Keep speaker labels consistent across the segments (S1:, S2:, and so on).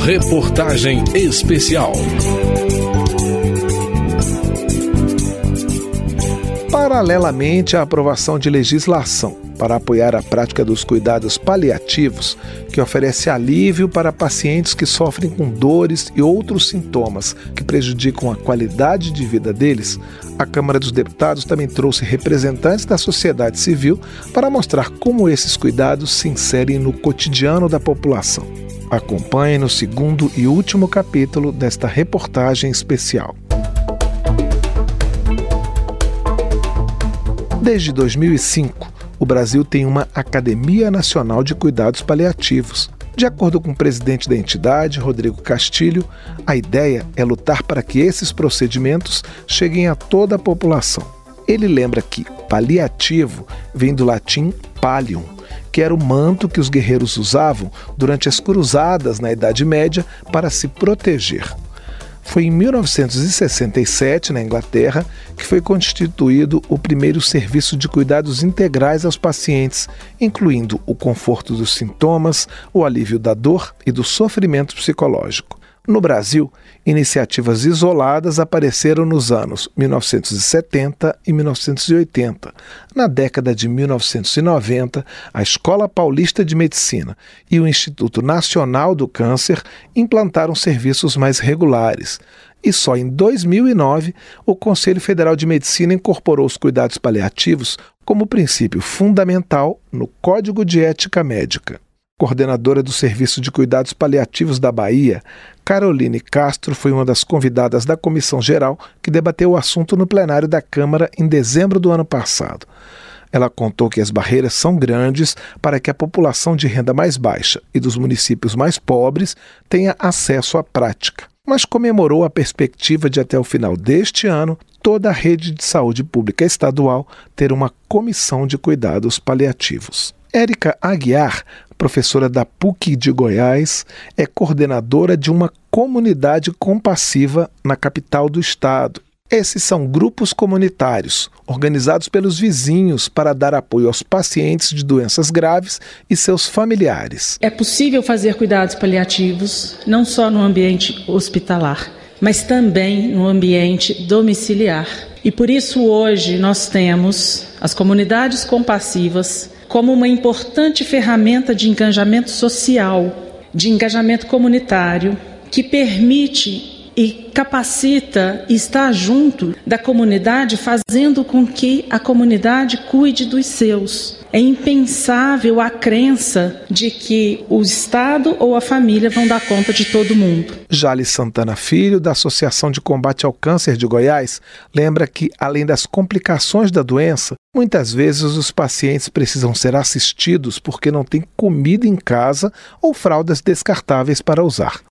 S1: Reportagem Especial.
S2: Paralelamente à aprovação de legislação para apoiar a prática dos cuidados paliativos, que oferece alívio para pacientes que sofrem com dores e outros sintomas que prejudicam a qualidade de vida deles, a Câmara dos Deputados também trouxe representantes da sociedade civil para mostrar como esses cuidados se inserem no cotidiano da população. Acompanhe no segundo e último capítulo desta reportagem especial. Desde 2005, o Brasil tem uma Academia Nacional de Cuidados Paliativos. De acordo com o presidente da entidade, Rodrigo Castilho, a ideia é lutar para que esses procedimentos cheguem a toda a população. Ele lembra que paliativo vem do latim pallium, que era o manto que os guerreiros usavam durante as cruzadas na Idade Média para se proteger. Foi em 1967, na Inglaterra, que foi constituído o primeiro serviço de cuidados integrais aos pacientes, incluindo o conforto dos sintomas, o alívio da dor e do sofrimento psicológico. No Brasil, iniciativas isoladas apareceram nos anos 1970 e 1980. Na década de 1990, a Escola Paulista de Medicina e o Instituto Nacional do Câncer implantaram serviços mais regulares. E só em 2009, o Conselho Federal de Medicina incorporou os cuidados paliativos como princípio fundamental no Código de Ética Médica coordenadora do Serviço de Cuidados Paliativos da Bahia, Caroline Castro foi uma das convidadas da comissão geral que debateu o assunto no plenário da Câmara em dezembro do ano passado. Ela contou que as barreiras são grandes para que a população de renda mais baixa e dos municípios mais pobres tenha acesso à prática, mas comemorou a perspectiva de até o final deste ano toda a rede de saúde pública estadual ter uma comissão de cuidados paliativos. Érica Aguiar professora da PUC de Goiás, é coordenadora de uma comunidade compassiva na capital do estado. Esses são grupos comunitários, organizados pelos vizinhos para dar apoio aos pacientes de doenças graves e seus familiares.
S3: É possível fazer cuidados paliativos não só no ambiente hospitalar, mas também no ambiente domiciliar. E por isso hoje nós temos as comunidades compassivas como uma importante ferramenta de engajamento social, de engajamento comunitário, que permite e capacita e está junto da comunidade, fazendo com que a comunidade cuide dos seus. É impensável a crença de que o Estado ou a família vão dar conta de todo mundo.
S2: Jale Santana Filho, da Associação de Combate ao Câncer de Goiás, lembra que, além das complicações da doença, muitas vezes os pacientes precisam ser assistidos porque não têm comida em casa ou fraldas descartáveis para usar.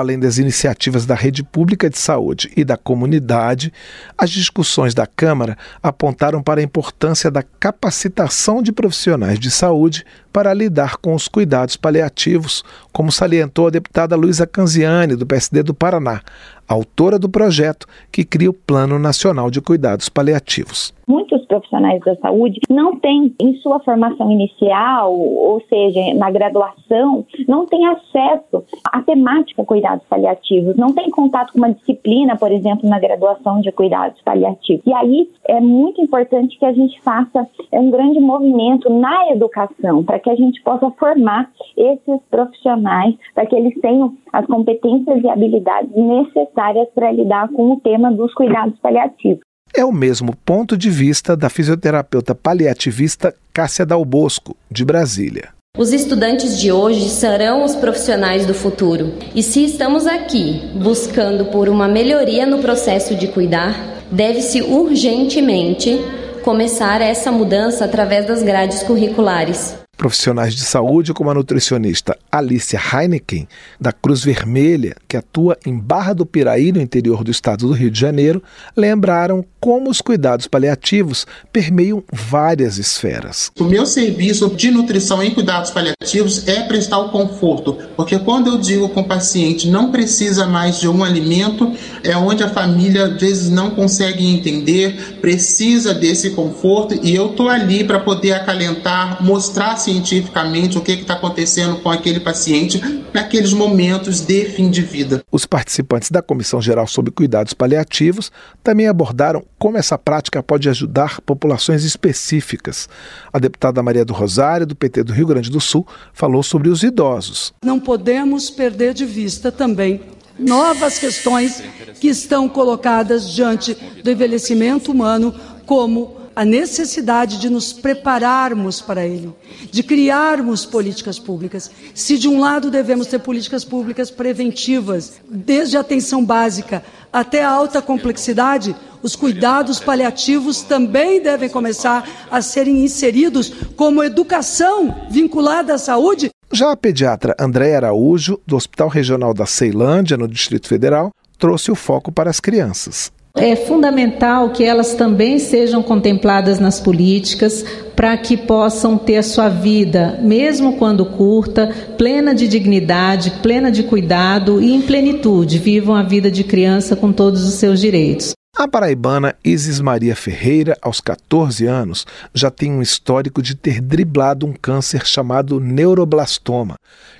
S2: Além das iniciativas da rede pública de saúde e da comunidade, as discussões da Câmara apontaram para a importância da capacitação de profissionais de saúde para lidar com os cuidados paliativos, como salientou a deputada Luísa Canziani, do PSD do Paraná, autora do projeto que cria o Plano Nacional de Cuidados Paliativos.
S4: Muitos profissionais da saúde não têm, em sua formação inicial, ou seja, na graduação, não têm acesso à temática cuidados paliativos, não têm contato com uma disciplina, por exemplo, na graduação de cuidados paliativos. E aí é muito importante que a gente faça um grande movimento na educação, para que a gente possa formar esses profissionais, para que eles tenham as competências e habilidades necessárias para lidar com o tema dos cuidados paliativos.
S2: É o mesmo ponto de vista da fisioterapeuta paliativista Cássia Dalbosco, de Brasília.
S5: Os estudantes de hoje serão os profissionais do futuro. E se estamos aqui buscando por uma melhoria no processo de cuidar, deve-se urgentemente começar essa mudança através das grades curriculares
S2: profissionais de saúde, como a nutricionista Alicia Heineken, da Cruz Vermelha, que atua em Barra do Piraí, no interior do estado do Rio de Janeiro, lembraram como os cuidados paliativos permeiam várias esferas.
S6: O meu serviço de nutrição em cuidados paliativos é prestar o conforto, porque quando eu digo com o paciente não precisa mais de um alimento, é onde a família às vezes não consegue entender, precisa desse conforto e eu estou ali para poder acalentar, mostrar cientificamente o que está acontecendo com aquele paciente naqueles momentos de fim de vida.
S2: Os participantes da Comissão Geral sobre Cuidados Paliativos também abordaram como essa prática pode ajudar populações específicas. A deputada Maria do Rosário, do PT do Rio Grande do Sul, falou sobre os idosos.
S1: Não podemos perder de vista também novas questões que estão colocadas diante do envelhecimento humano, como a necessidade de nos prepararmos para ele, de criarmos políticas públicas. Se de um lado devemos ter políticas públicas preventivas, desde a atenção básica até a alta complexidade, os cuidados paliativos também devem começar a serem inseridos como educação vinculada à saúde.
S2: Já a pediatra Andréa Araújo, do Hospital Regional da Ceilândia, no Distrito Federal, trouxe o foco para as crianças.
S7: É fundamental que elas também sejam contempladas nas políticas para que possam ter a sua vida, mesmo quando curta, plena de dignidade, plena de cuidado e em plenitude, vivam a vida de criança com todos os seus direitos.
S2: A paraibana Isis Maria Ferreira, aos 14 anos, já tem um histórico de ter driblado um câncer chamado neuroblastoma,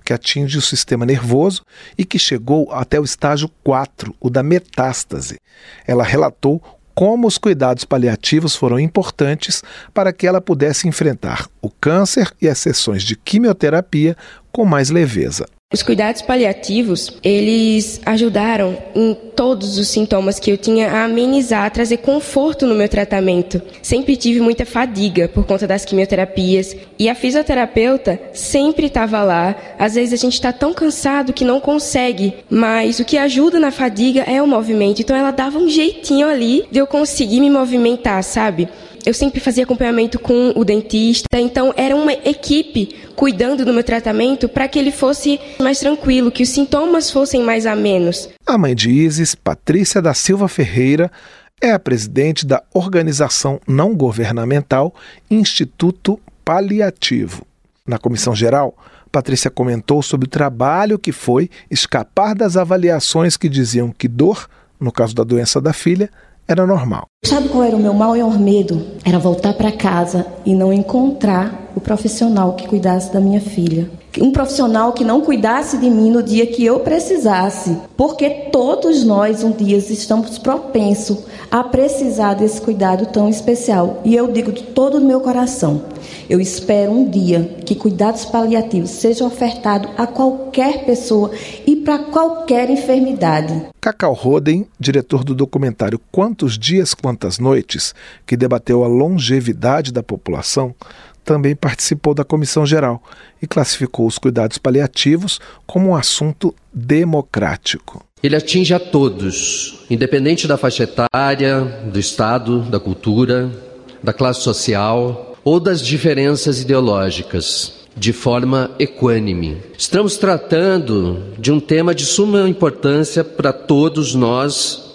S2: que atinge o sistema nervoso e que chegou até o estágio 4, o da metástase. Ela relatou como os cuidados paliativos foram importantes para que ela pudesse enfrentar o câncer e as sessões de quimioterapia com mais leveza.
S8: Os cuidados paliativos, eles ajudaram em todos os sintomas que eu tinha a amenizar, a trazer conforto no meu tratamento. Sempre tive muita fadiga por conta das quimioterapias e a fisioterapeuta sempre estava lá. Às vezes a gente está tão cansado que não consegue, mas o que ajuda na fadiga é o movimento. Então ela dava um jeitinho ali de eu conseguir me movimentar, sabe? Eu sempre fazia acompanhamento com o dentista, então era uma equipe cuidando do meu tratamento para que ele fosse mais tranquilo, que os sintomas fossem mais a menos.
S2: A mãe de Isis, Patrícia da Silva Ferreira, é a presidente da organização não governamental Instituto Paliativo. Na comissão geral, Patrícia comentou sobre o trabalho que foi escapar das avaliações que diziam que dor, no caso da doença da filha, era normal.
S9: Sabe qual era o meu maior medo? Era voltar para casa e não encontrar o profissional que cuidasse da minha filha. Um profissional que não cuidasse de mim no dia que eu precisasse, porque todos nós um dia estamos propensos a precisar desse cuidado tão especial. E eu digo de todo o meu coração, eu espero um dia que cuidados paliativos sejam ofertados a qualquer pessoa e para qualquer enfermidade.
S2: Cacau Roden, diretor do documentário Quantos Dias, Quantas Noites, que debateu a longevidade da população, também participou da comissão geral e classificou os cuidados paliativos como um assunto democrático.
S10: Ele atinge a todos, independente da faixa etária, do estado, da cultura, da classe social ou das diferenças ideológicas, de forma equânime. Estamos tratando de um tema de suma importância para todos nós,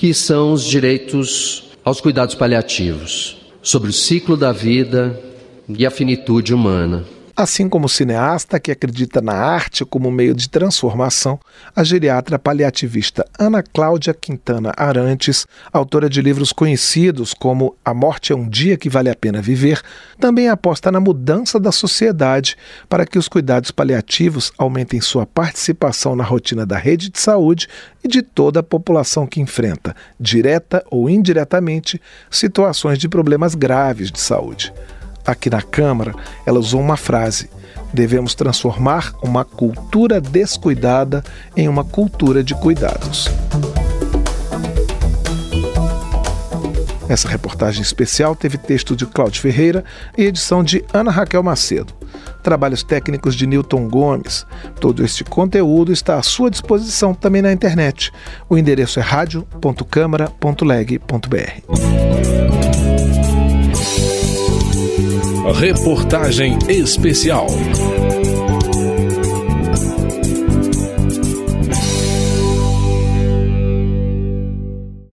S10: que são os direitos aos cuidados paliativos, sobre o ciclo da vida, e a finitude humana.
S2: Assim como cineasta que acredita na arte como meio de transformação, a geriatra paliativista Ana Cláudia Quintana Arantes, autora de livros conhecidos como A Morte é um Dia que Vale a Pena Viver, também aposta na mudança da sociedade para que os cuidados paliativos aumentem sua participação na rotina da rede de saúde e de toda a população que enfrenta, direta ou indiretamente, situações de problemas graves de saúde aqui na Câmara, ela usou uma frase: devemos transformar uma cultura descuidada em uma cultura de cuidados. Essa reportagem especial teve texto de Cláudio Ferreira e edição de Ana Raquel Macedo. Trabalhos técnicos de Newton Gomes. Todo este conteúdo está à sua disposição também na internet. O endereço é radio.câmara.leg.br.
S11: Reportagem especial.